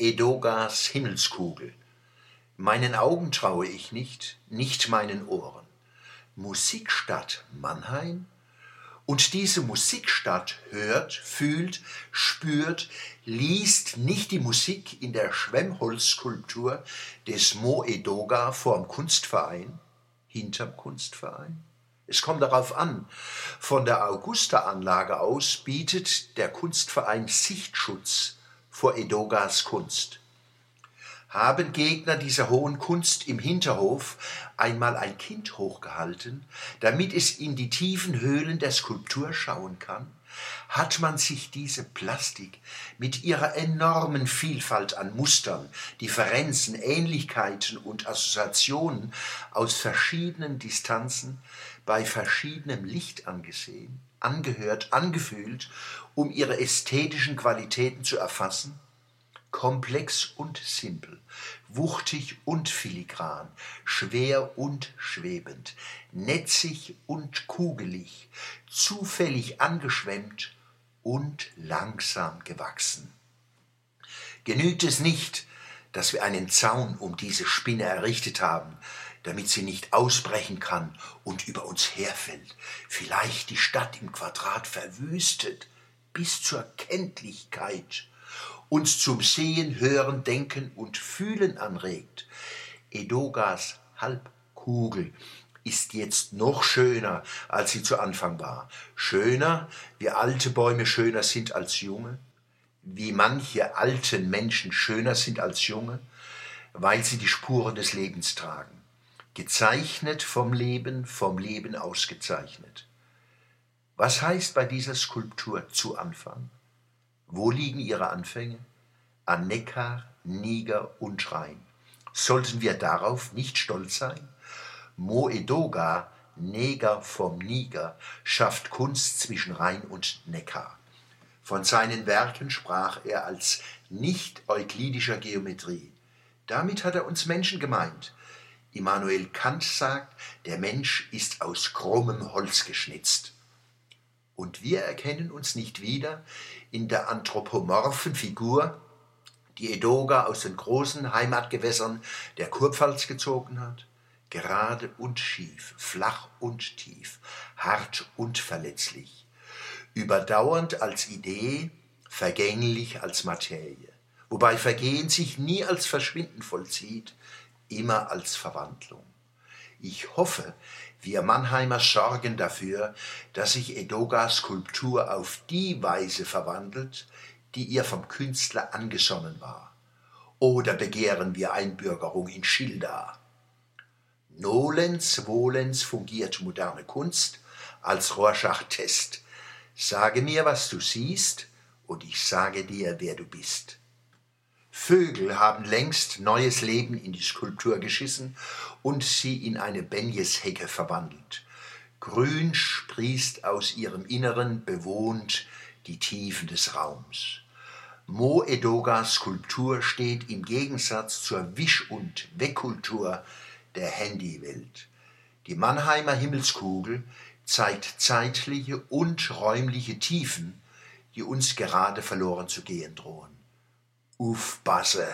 Edogas Himmelskugel. Meinen Augen traue ich nicht, nicht meinen Ohren. Musikstadt Mannheim? Und diese Musikstadt hört, fühlt, spürt, liest nicht die Musik in der Schwemmholzskulptur des Mo Edoga vorm Kunstverein, hinterm Kunstverein? Es kommt darauf an. Von der Augusta-Anlage aus bietet der Kunstverein Sichtschutz vor Edogas Kunst. Haben Gegner dieser hohen Kunst im Hinterhof einmal ein Kind hochgehalten, damit es in die tiefen Höhlen der Skulptur schauen kann? Hat man sich diese Plastik mit ihrer enormen Vielfalt an Mustern, Differenzen, Ähnlichkeiten und Assoziationen aus verschiedenen Distanzen bei verschiedenem Licht angesehen? Angehört, angefühlt, um ihre ästhetischen Qualitäten zu erfassen? Komplex und simpel, wuchtig und filigran, schwer und schwebend, netzig und kugelig, zufällig angeschwemmt und langsam gewachsen. Genügt es nicht, dass wir einen Zaun um diese Spinne errichtet haben, damit sie nicht ausbrechen kann und über uns herfällt, vielleicht die Stadt im Quadrat verwüstet, bis zur Kenntlichkeit, uns zum Sehen, Hören, Denken und Fühlen anregt. Edogas Halbkugel ist jetzt noch schöner, als sie zu Anfang war. Schöner, wie alte Bäume schöner sind als junge, wie manche alten Menschen schöner sind als junge, weil sie die Spuren des Lebens tragen gezeichnet vom Leben, vom Leben ausgezeichnet. Was heißt bei dieser Skulptur zu Anfang? Wo liegen ihre Anfänge? An Neckar, Niger und Rhein. Sollten wir darauf nicht stolz sein? Moedoga, Neger vom Niger, schafft Kunst zwischen Rhein und Neckar. Von seinen Werken sprach er als nicht-euklidischer Geometrie. Damit hat er uns Menschen gemeint, Immanuel Kant sagt, der Mensch ist aus krummem Holz geschnitzt. Und wir erkennen uns nicht wieder in der anthropomorphen Figur, die Edoga aus den großen Heimatgewässern der Kurpfalz gezogen hat, gerade und schief, flach und tief, hart und verletzlich, überdauernd als Idee, vergänglich als Materie, wobei Vergehen sich nie als Verschwinden vollzieht, immer als Verwandlung. Ich hoffe, wir Mannheimer sorgen dafür, dass sich Edogas Skulptur auf die Weise verwandelt, die ihr vom Künstler angesonnen war. Oder begehren wir Einbürgerung in Schilda? Nolens wohlens fungiert moderne Kunst als Rorschach-Test. Sage mir, was du siehst, und ich sage dir, wer du bist. Vögel haben längst neues Leben in die Skulptur geschissen und sie in eine Benjeshecke verwandelt. Grün sprießt aus ihrem Inneren bewohnt die Tiefen des Raums. Mo Edogas Skulptur steht im Gegensatz zur Wisch- und Wegkultur der Handywelt. Die Mannheimer Himmelskugel zeigt zeitliche und räumliche Tiefen, die uns gerade verloren zu gehen drohen aufpassen.